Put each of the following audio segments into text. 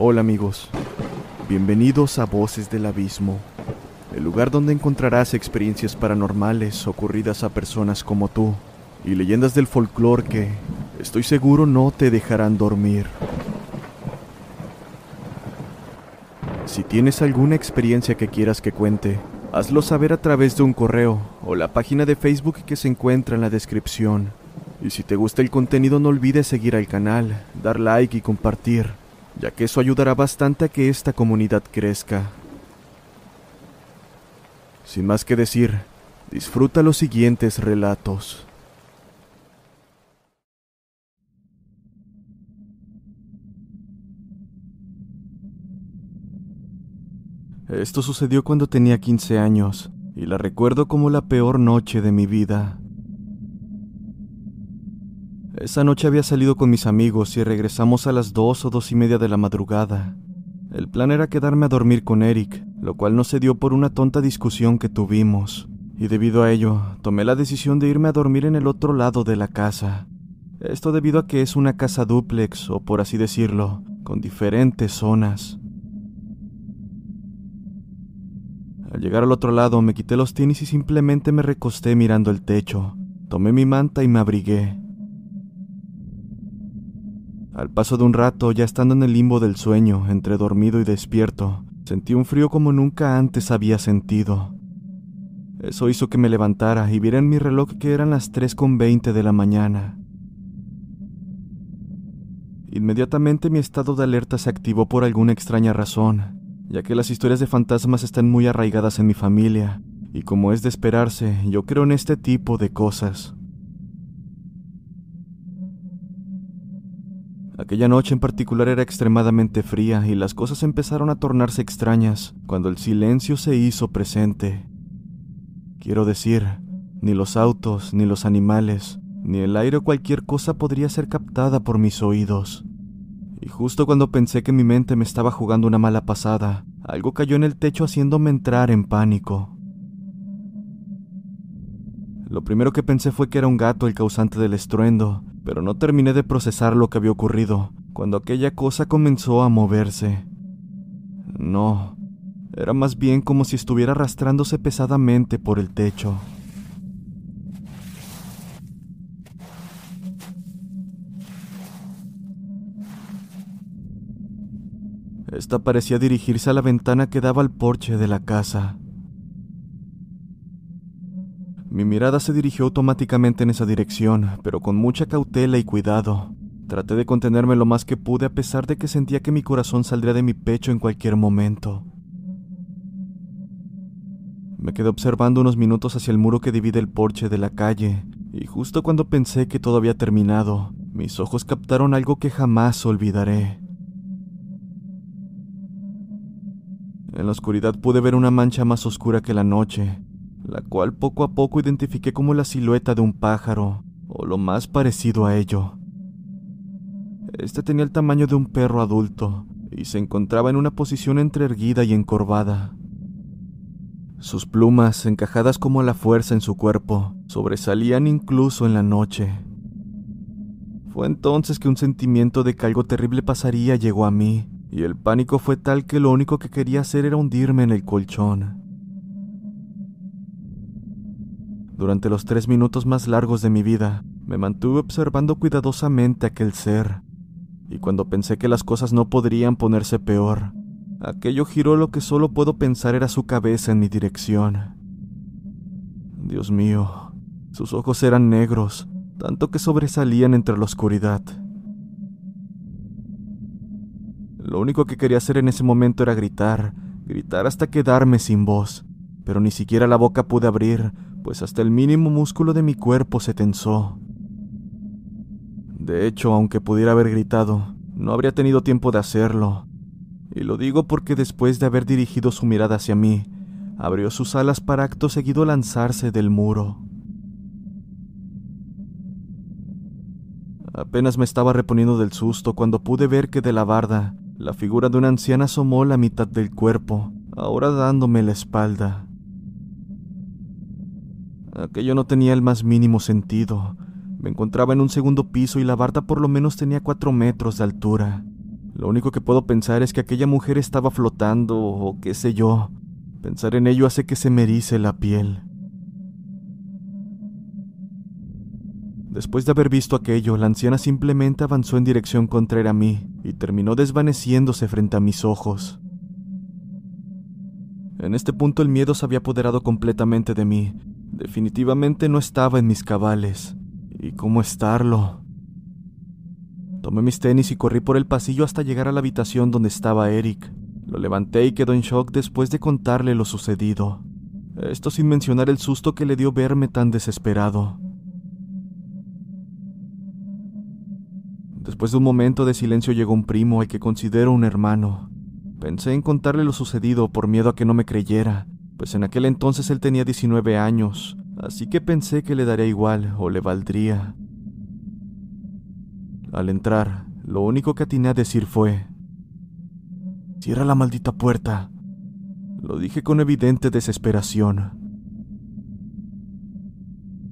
Hola amigos. Bienvenidos a Voces del Abismo, el lugar donde encontrarás experiencias paranormales ocurridas a personas como tú y leyendas del folclore que, estoy seguro, no te dejarán dormir. Si tienes alguna experiencia que quieras que cuente, hazlo saber a través de un correo o la página de Facebook que se encuentra en la descripción. Y si te gusta el contenido no olvides seguir al canal, dar like y compartir ya que eso ayudará bastante a que esta comunidad crezca. Sin más que decir, disfruta los siguientes relatos. Esto sucedió cuando tenía 15 años, y la recuerdo como la peor noche de mi vida. Esa noche había salido con mis amigos y regresamos a las dos o dos y media de la madrugada. El plan era quedarme a dormir con Eric, lo cual no se dio por una tonta discusión que tuvimos, y debido a ello tomé la decisión de irme a dormir en el otro lado de la casa. Esto debido a que es una casa dúplex, o por así decirlo, con diferentes zonas. Al llegar al otro lado me quité los tenis y simplemente me recosté mirando el techo. Tomé mi manta y me abrigué. Al paso de un rato, ya estando en el limbo del sueño, entre dormido y despierto, sentí un frío como nunca antes había sentido. Eso hizo que me levantara y viera en mi reloj que eran las 3.20 de la mañana. Inmediatamente mi estado de alerta se activó por alguna extraña razón, ya que las historias de fantasmas están muy arraigadas en mi familia, y como es de esperarse, yo creo en este tipo de cosas. Aquella noche en particular era extremadamente fría y las cosas empezaron a tornarse extrañas cuando el silencio se hizo presente. Quiero decir, ni los autos, ni los animales, ni el aire o cualquier cosa podría ser captada por mis oídos. Y justo cuando pensé que mi mente me estaba jugando una mala pasada, algo cayó en el techo haciéndome entrar en pánico. Lo primero que pensé fue que era un gato el causante del estruendo, pero no terminé de procesar lo que había ocurrido cuando aquella cosa comenzó a moverse. No, era más bien como si estuviera arrastrándose pesadamente por el techo. Esta parecía dirigirse a la ventana que daba al porche de la casa. Mi mirada se dirigió automáticamente en esa dirección, pero con mucha cautela y cuidado. Traté de contenerme lo más que pude a pesar de que sentía que mi corazón saldría de mi pecho en cualquier momento. Me quedé observando unos minutos hacia el muro que divide el porche de la calle, y justo cuando pensé que todo había terminado, mis ojos captaron algo que jamás olvidaré. En la oscuridad pude ver una mancha más oscura que la noche, la cual poco a poco identifiqué como la silueta de un pájaro, o lo más parecido a ello. Este tenía el tamaño de un perro adulto, y se encontraba en una posición entre erguida y encorvada. Sus plumas, encajadas como a la fuerza en su cuerpo, sobresalían incluso en la noche. Fue entonces que un sentimiento de que algo terrible pasaría llegó a mí, y el pánico fue tal que lo único que quería hacer era hundirme en el colchón. Durante los tres minutos más largos de mi vida, me mantuve observando cuidadosamente aquel ser, y cuando pensé que las cosas no podrían ponerse peor, aquello giró lo que solo puedo pensar era su cabeza en mi dirección. Dios mío, sus ojos eran negros, tanto que sobresalían entre la oscuridad. Lo único que quería hacer en ese momento era gritar, gritar hasta quedarme sin voz, pero ni siquiera la boca pude abrir, pues hasta el mínimo músculo de mi cuerpo se tensó. De hecho, aunque pudiera haber gritado, no habría tenido tiempo de hacerlo. Y lo digo porque después de haber dirigido su mirada hacia mí, abrió sus alas para acto seguido lanzarse del muro. Apenas me estaba reponiendo del susto cuando pude ver que de la barda la figura de una anciana asomó la mitad del cuerpo, ahora dándome la espalda. Aquello no tenía el más mínimo sentido. Me encontraba en un segundo piso y la barda por lo menos tenía cuatro metros de altura. Lo único que puedo pensar es que aquella mujer estaba flotando o qué sé yo. Pensar en ello hace que se me erice la piel. Después de haber visto aquello, la anciana simplemente avanzó en dirección contraria a mí y terminó desvaneciéndose frente a mis ojos. En este punto el miedo se había apoderado completamente de mí. Definitivamente no estaba en mis cabales. ¿Y cómo estarlo? Tomé mis tenis y corrí por el pasillo hasta llegar a la habitación donde estaba Eric. Lo levanté y quedó en shock después de contarle lo sucedido. Esto sin mencionar el susto que le dio verme tan desesperado. Después de un momento de silencio llegó un primo al que considero un hermano. Pensé en contarle lo sucedido por miedo a que no me creyera, pues en aquel entonces él tenía 19 años, así que pensé que le daría igual o le valdría. Al entrar, lo único que atiné a decir fue, Cierra la maldita puerta. Lo dije con evidente desesperación.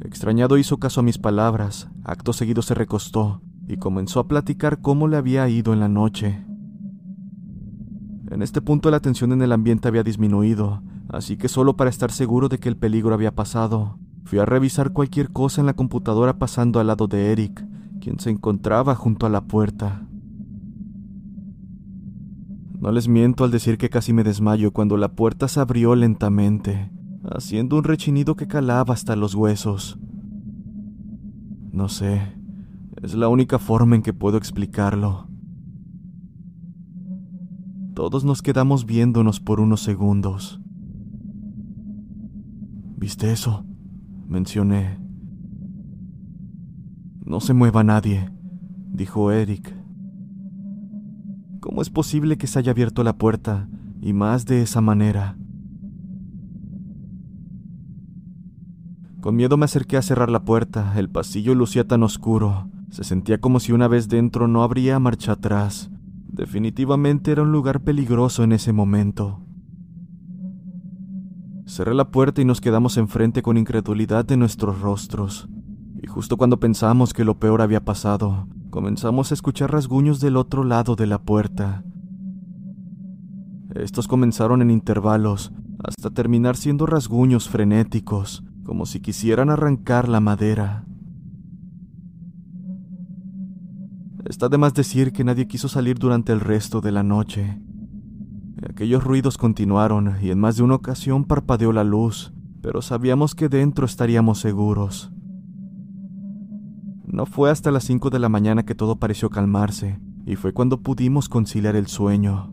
Extrañado hizo caso a mis palabras, acto seguido se recostó y comenzó a platicar cómo le había ido en la noche. En este punto la tensión en el ambiente había disminuido, así que solo para estar seguro de que el peligro había pasado, fui a revisar cualquier cosa en la computadora pasando al lado de Eric, quien se encontraba junto a la puerta. No les miento al decir que casi me desmayo cuando la puerta se abrió lentamente, haciendo un rechinido que calaba hasta los huesos. No sé, es la única forma en que puedo explicarlo. Todos nos quedamos viéndonos por unos segundos. ¿Viste eso? mencioné. No se mueva nadie, dijo Eric. ¿Cómo es posible que se haya abierto la puerta y más de esa manera? Con miedo me acerqué a cerrar la puerta. El pasillo lucía tan oscuro se sentía como si una vez dentro no habría marcha atrás. Definitivamente era un lugar peligroso en ese momento. Cerré la puerta y nos quedamos enfrente con incredulidad de nuestros rostros. Y justo cuando pensamos que lo peor había pasado, comenzamos a escuchar rasguños del otro lado de la puerta. Estos comenzaron en intervalos, hasta terminar siendo rasguños frenéticos, como si quisieran arrancar la madera. Está de más decir que nadie quiso salir durante el resto de la noche. Aquellos ruidos continuaron y en más de una ocasión parpadeó la luz, pero sabíamos que dentro estaríamos seguros. No fue hasta las 5 de la mañana que todo pareció calmarse, y fue cuando pudimos conciliar el sueño.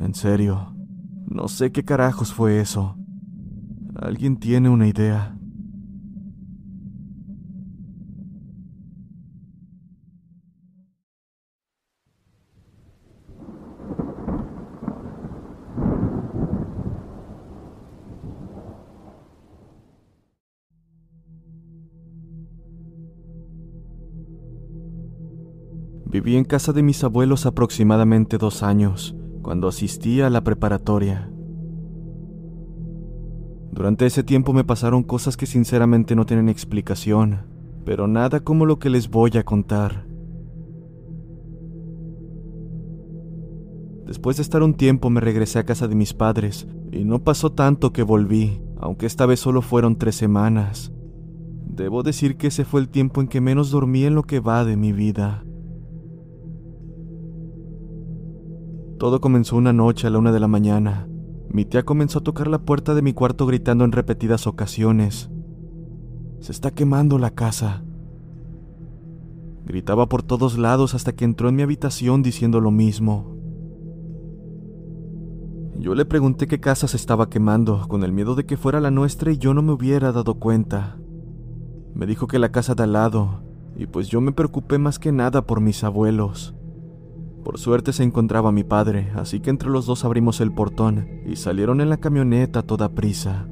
En serio, no sé qué carajos fue eso. ¿Alguien tiene una idea? Viví en casa de mis abuelos aproximadamente dos años, cuando asistía a la preparatoria. Durante ese tiempo me pasaron cosas que sinceramente no tienen explicación, pero nada como lo que les voy a contar. Después de estar un tiempo me regresé a casa de mis padres y no pasó tanto que volví, aunque esta vez solo fueron tres semanas. Debo decir que ese fue el tiempo en que menos dormí en lo que va de mi vida. Todo comenzó una noche a la una de la mañana. Mi tía comenzó a tocar la puerta de mi cuarto gritando en repetidas ocasiones. Se está quemando la casa. Gritaba por todos lados hasta que entró en mi habitación diciendo lo mismo. Yo le pregunté qué casa se estaba quemando, con el miedo de que fuera la nuestra y yo no me hubiera dado cuenta. Me dijo que la casa de al lado, y pues yo me preocupé más que nada por mis abuelos. Por suerte se encontraba mi padre, así que entre los dos abrimos el portón y salieron en la camioneta a toda prisa.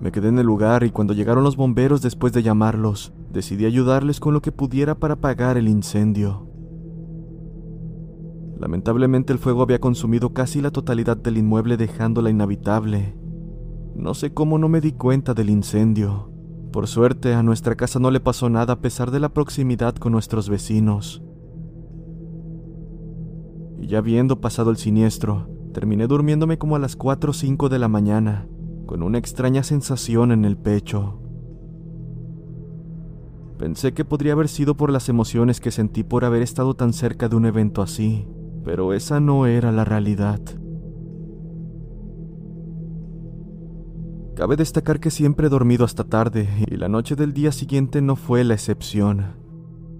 Me quedé en el lugar y cuando llegaron los bomberos después de llamarlos, decidí ayudarles con lo que pudiera para apagar el incendio. Lamentablemente el fuego había consumido casi la totalidad del inmueble dejándola inhabitable. No sé cómo no me di cuenta del incendio. Por suerte a nuestra casa no le pasó nada a pesar de la proximidad con nuestros vecinos. Y ya habiendo pasado el siniestro, terminé durmiéndome como a las 4 o 5 de la mañana, con una extraña sensación en el pecho. Pensé que podría haber sido por las emociones que sentí por haber estado tan cerca de un evento así, pero esa no era la realidad. Cabe destacar que siempre he dormido hasta tarde y la noche del día siguiente no fue la excepción.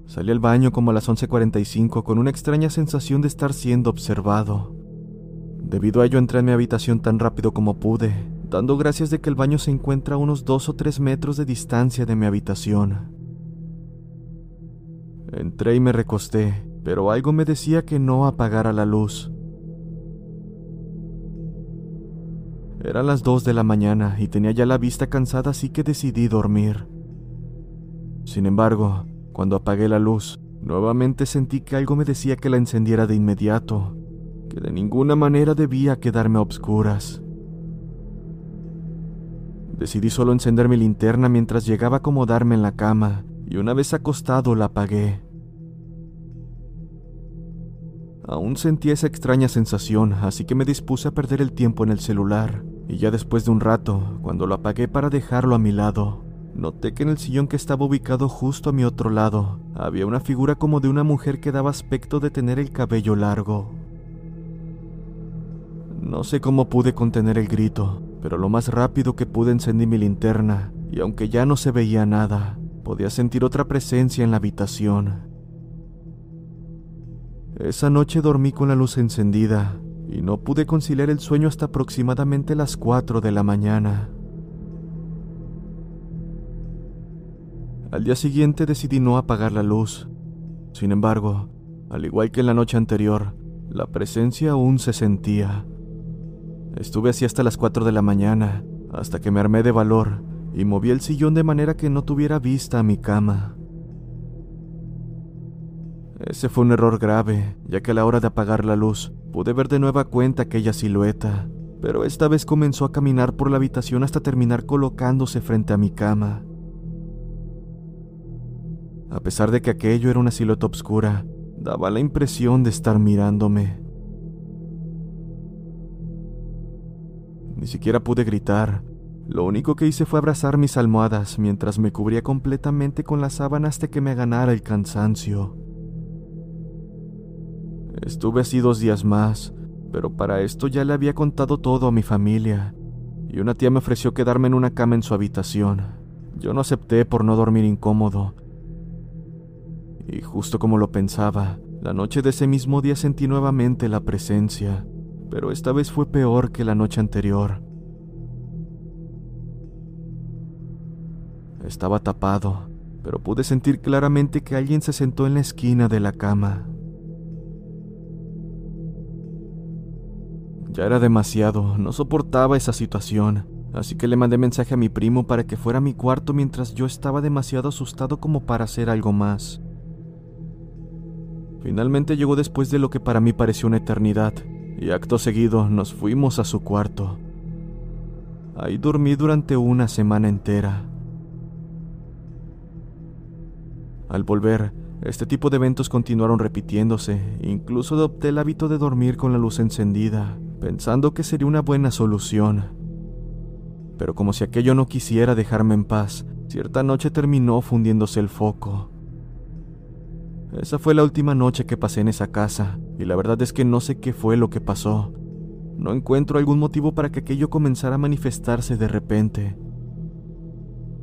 Salí al baño como a las 11:45 con una extraña sensación de estar siendo observado. Debido a ello entré en mi habitación tan rápido como pude, dando gracias de que el baño se encuentra a unos dos o tres metros de distancia de mi habitación. Entré y me recosté, pero algo me decía que no apagara la luz. Eran las dos de la mañana y tenía ya la vista cansada, así que decidí dormir. Sin embargo, cuando apagué la luz, nuevamente sentí que algo me decía que la encendiera de inmediato, que de ninguna manera debía quedarme a obscuras. Decidí solo encender mi linterna mientras llegaba a acomodarme en la cama, y una vez acostado la apagué. Aún sentía esa extraña sensación, así que me dispuse a perder el tiempo en el celular, y ya después de un rato, cuando lo apagué para dejarlo a mi lado, noté que en el sillón que estaba ubicado justo a mi otro lado, había una figura como de una mujer que daba aspecto de tener el cabello largo. No sé cómo pude contener el grito, pero lo más rápido que pude encendí mi linterna, y aunque ya no se veía nada, podía sentir otra presencia en la habitación. Esa noche dormí con la luz encendida y no pude conciliar el sueño hasta aproximadamente las 4 de la mañana. Al día siguiente decidí no apagar la luz. Sin embargo, al igual que en la noche anterior, la presencia aún se sentía. Estuve así hasta las 4 de la mañana, hasta que me armé de valor y moví el sillón de manera que no tuviera vista a mi cama. Ese fue un error grave, ya que a la hora de apagar la luz pude ver de nueva cuenta aquella silueta, pero esta vez comenzó a caminar por la habitación hasta terminar colocándose frente a mi cama. A pesar de que aquello era una silueta oscura, daba la impresión de estar mirándome. Ni siquiera pude gritar. Lo único que hice fue abrazar mis almohadas mientras me cubría completamente con la sábana hasta que me ganara el cansancio. Estuve así dos días más, pero para esto ya le había contado todo a mi familia, y una tía me ofreció quedarme en una cama en su habitación. Yo no acepté por no dormir incómodo. Y justo como lo pensaba, la noche de ese mismo día sentí nuevamente la presencia, pero esta vez fue peor que la noche anterior. Estaba tapado, pero pude sentir claramente que alguien se sentó en la esquina de la cama. Ya era demasiado, no soportaba esa situación, así que le mandé mensaje a mi primo para que fuera a mi cuarto mientras yo estaba demasiado asustado como para hacer algo más. Finalmente llegó después de lo que para mí pareció una eternidad, y acto seguido nos fuimos a su cuarto, Ahí dormí durante una semana entera. Al volver, este tipo de eventos continuaron repitiéndose, incluso adopté el hábito de dormir con la luz encendida, pensando que sería una buena solución. Pero como si aquello no quisiera dejarme en paz, cierta noche terminó fundiéndose el foco. Esa fue la última noche que pasé en esa casa, y la verdad es que no sé qué fue lo que pasó. No encuentro algún motivo para que aquello comenzara a manifestarse de repente.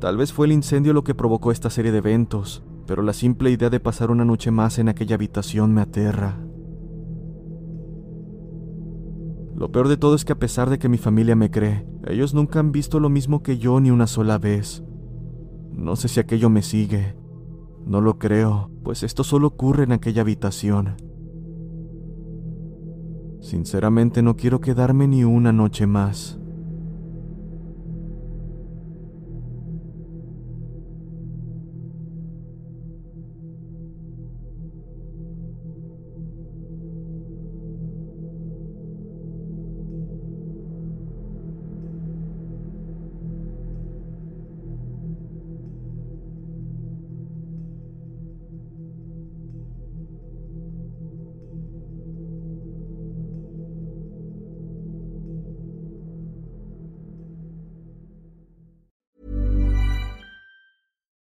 Tal vez fue el incendio lo que provocó esta serie de eventos, pero la simple idea de pasar una noche más en aquella habitación me aterra. Lo peor de todo es que a pesar de que mi familia me cree, ellos nunca han visto lo mismo que yo ni una sola vez. No sé si aquello me sigue. No lo creo, pues esto solo ocurre en aquella habitación. Sinceramente no quiero quedarme ni una noche más.